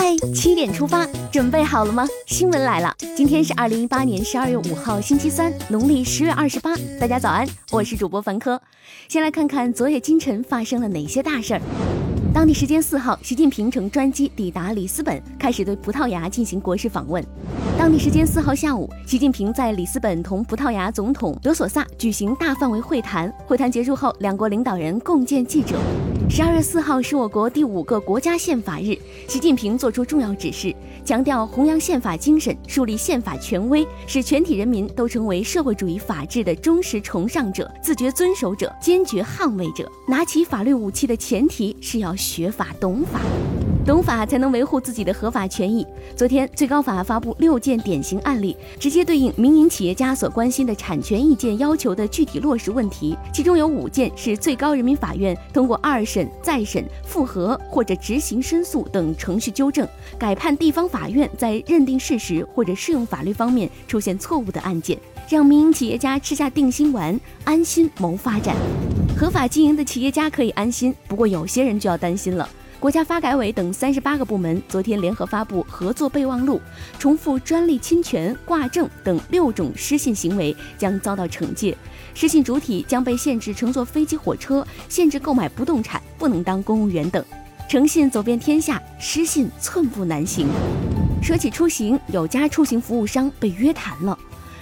嗨，七点出发，准备好了吗？新闻来了，今天是二零一八年十二月五号，星期三，农历十月二十八。大家早安，我是主播凡科。先来看看昨夜今晨发生了哪些大事儿。当地时间四号，习近平乘专机抵达里斯本，开始对葡萄牙进行国事访问。当地时间四号下午，习近平在里斯本同葡萄牙总统德索萨举行大范围会谈。会谈结束后，两国领导人共见记者。十二月四号是我国第五个国家宪法日，习近平作出重要指示，强调弘扬宪法精神，树立宪法权威，使全体人民都成为社会主义法治的忠实崇尚者、自觉遵守者、坚决捍卫者。拿起法律武器的前提是要学法懂法。懂法才能维护自己的合法权益。昨天，最高法发布六件典型案例，直接对应民营企业家所关心的产权意见要求的具体落实问题。其中有五件是最高人民法院通过二审、再审、复核或者执行申诉等程序纠正、改判地方法院在认定事实或者适用法律方面出现错误的案件，让民营企业家吃下定心丸，安心谋发展。合法经营的企业家可以安心，不过有些人就要担心了。国家发改委等三十八个部门昨天联合发布合作备忘录，重复专利侵权、挂证等六种失信行为将遭到惩戒，失信主体将被限制乘坐飞机、火车，限制购买不动产，不能当公务员等。诚信走遍天下，失信寸步难行。说起出行，有家出行服务商被约谈了。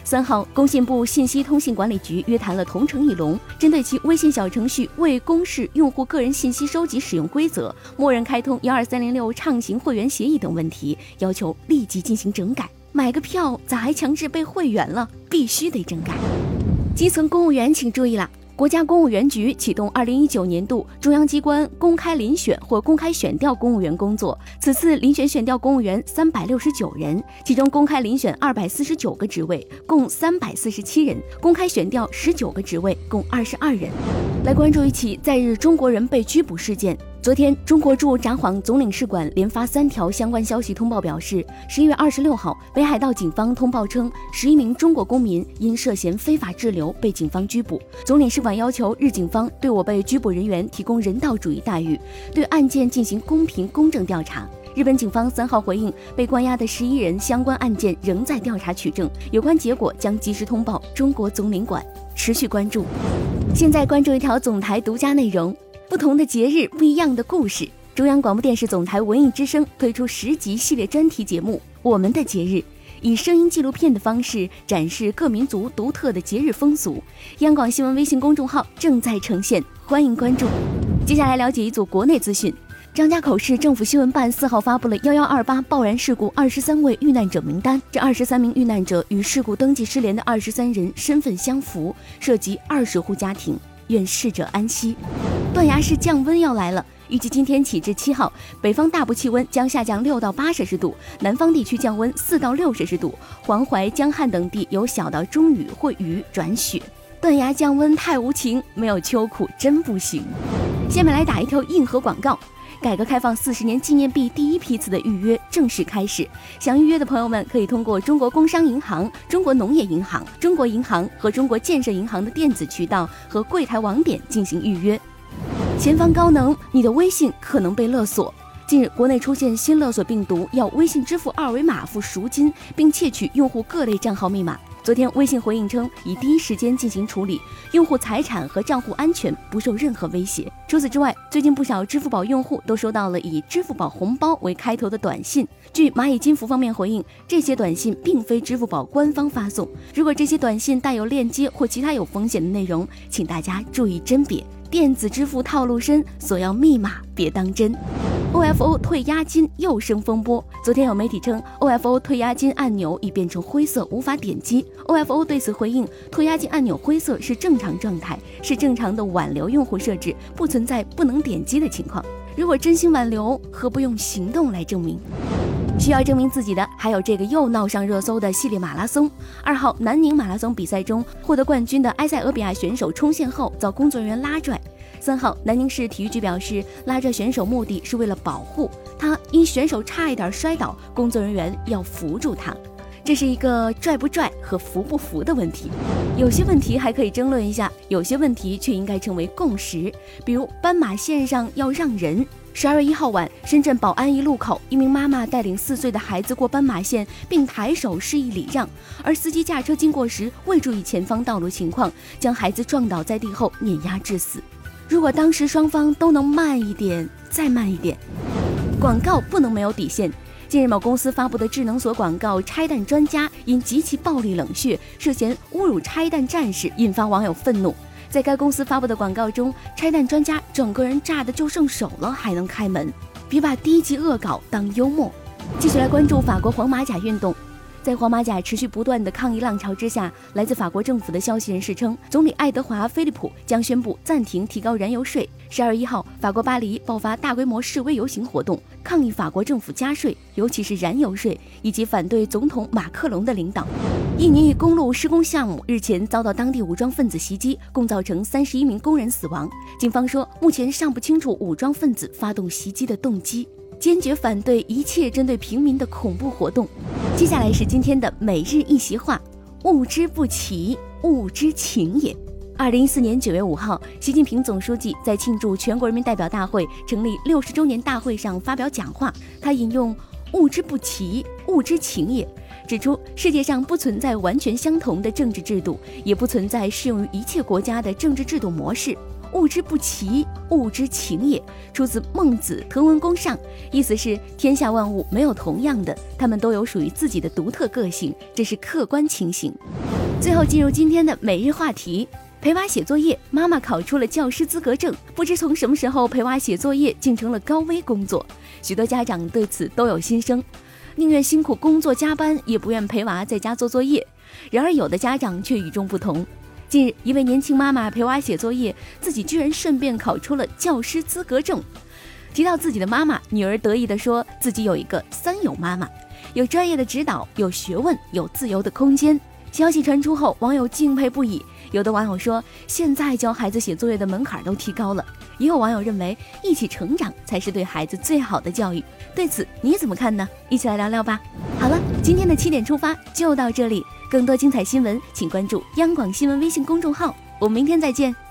三号，工信部信息通信管理局约谈了同城易龙，针对其微信小程序未公示用户个人信息收集使用规则、默认开通幺二三零六畅行会员协议等问题，要求立即进行整改。买个票咋还强制被会员了？必须得整改。基层公务员请注意了。国家公务员局启动二零一九年度中央机关公开遴选或公开选调公务员工作。此次遴选选调公务员三百六十九人，其中公开遴选二百四十九个职位，共三百四十七人；公开选调十九个职位，共二十二人。来关注一起在日中国人被拘捕事件。昨天，中国驻札幌总领事馆连发三条相关消息通报，表示，十一月二十六号，北海道警方通报称，十一名中国公民因涉嫌非法滞留被警方拘捕。总领事馆要求日警方对我被拘捕人员提供人道主义待遇，对案件进行公平公正调查。日本警方三号回应，被关押的十一人相关案件仍在调查取证，有关结果将及时通报中国总领馆，持续关注。现在关注一条总台独家内容。不同的节日，不一样的故事。中央广播电视总台文艺之声推出十集系列专题节目《我们的节日》，以声音纪录片的方式展示各民族独特的节日风俗。央广新闻微信公众号正在呈现，欢迎关注。接下来了解一组国内资讯。张家口市政府新闻办四号发布了幺幺二八爆燃事故二十三位遇难者名单，这二十三名遇难者与事故登记失联的二十三人身份相符，涉及二十户家庭。愿逝者安息。断崖式降温要来了，预计今天起至七号，北方大部气温将下降六到八摄氏度，南方地区降温四到六摄氏度，黄淮、江汉等地有小到中雨或雨转雪。断崖降温太无情，没有秋裤真不行。下面来打一条硬核广告。改革开放四十年纪念币第一批次的预约正式开始，想预约的朋友们可以通过中国工商银行、中国农业银行、中国银行和中国建设银行的电子渠道和柜台网点进行预约。前方高能，你的微信可能被勒索。近日，国内出现新勒索病毒，要微信支付二维码付赎金，并窃取用户各类账号密码。昨天，微信回应称，已第一时间进行处理，用户财产和账户安全不受任何威胁。除此之外，最近不少支付宝用户都收到了以“支付宝红包”为开头的短信。据蚂蚁金服方面回应，这些短信并非支付宝官方发送。如果这些短信带有链接或其他有风险的内容，请大家注意甄别。电子支付套路深，索要密码别当真。OFO 退押金又生风波。昨天有媒体称，OFO 退押金按钮已变成灰色，无法点击。OFO 对此回应，退押金按钮灰色是正常状态，是正常的挽留用户设置，不存在不能点击的情况。如果真心挽留，何不用行动来证明？需要证明自己的，还有这个又闹上热搜的系列马拉松。二号南宁马拉松比赛中，获得冠军的埃塞俄比亚选手冲线后遭工作人员拉拽。三号，南宁市体育局表示，拉拽选手目的是为了保护他，因选手差一点摔倒，工作人员要扶住他。这是一个拽不拽和服不服的问题。有些问题还可以争论一下，有些问题却应该成为共识。比如斑马线上要让人。十二月一号晚，深圳宝安一路口，一名妈妈带领四岁的孩子过斑马线，并抬手示意礼让，而司机驾车经过时未注意前方道路情况，将孩子撞倒在地后碾压致死。如果当时双方都能慢一点，再慢一点，广告不能没有底线。近日，某公司发布的智能锁广告“拆弹专家”因极其暴力冷血，涉嫌侮辱拆弹战士，引发网友愤怒。在该公司发布的广告中，拆弹专家整个人炸的就剩手了，还能开门，别把低级恶搞当幽默。继续来关注法国黄马甲运动。在黄马甲持续不断的抗议浪潮之下，来自法国政府的消息人士称，总理爱德华·菲利普将宣布暂停提高燃油税。十二月一号，法国巴黎爆发大规模示威游行活动，抗议法国政府加税，尤其是燃油税，以及反对总统马克龙的领导。印尼公路施工项目日前遭到当地武装分子袭击，共造成三十一名工人死亡。警方说，目前尚不清楚武装分子发动袭击的动机。坚决反对一切针对平民的恐怖活动。接下来是今天的每日一席话：物之不齐，物之情也。二零一四年九月五号，习近平总书记在庆祝全国人民代表大会成立六十周年大会上发表讲话，他引用“物之不齐，物之情也”，指出世界上不存在完全相同的政治制度，也不存在适用于一切国家的政治制度模式。物之不齐，物之情也，出自《孟子·滕文公上》，意思是天下万物没有同样的，他们都有属于自己的独特个性，这是客观情形。最后进入今天的每日话题：陪娃写作业，妈妈考出了教师资格证，不知从什么时候陪娃写作业竟成了高危工作，许多家长对此都有心声，宁愿辛苦工作加班，也不愿陪娃在家做作业。然而有的家长却与众不同。近日，一位年轻妈妈陪娃写作业，自己居然顺便考出了教师资格证。提到自己的妈妈，女儿得意地说自己有一个三有妈妈，有专业的指导，有学问，有自由的空间。消息传出后，网友敬佩不已。有的网友说，现在教孩子写作业的门槛都提高了。也有网友认为，一起成长才是对孩子最好的教育。对此你怎么看呢？一起来聊聊吧。好了，今天的七点出发就到这里。更多精彩新闻，请关注央广新闻微信公众号。我们明天再见。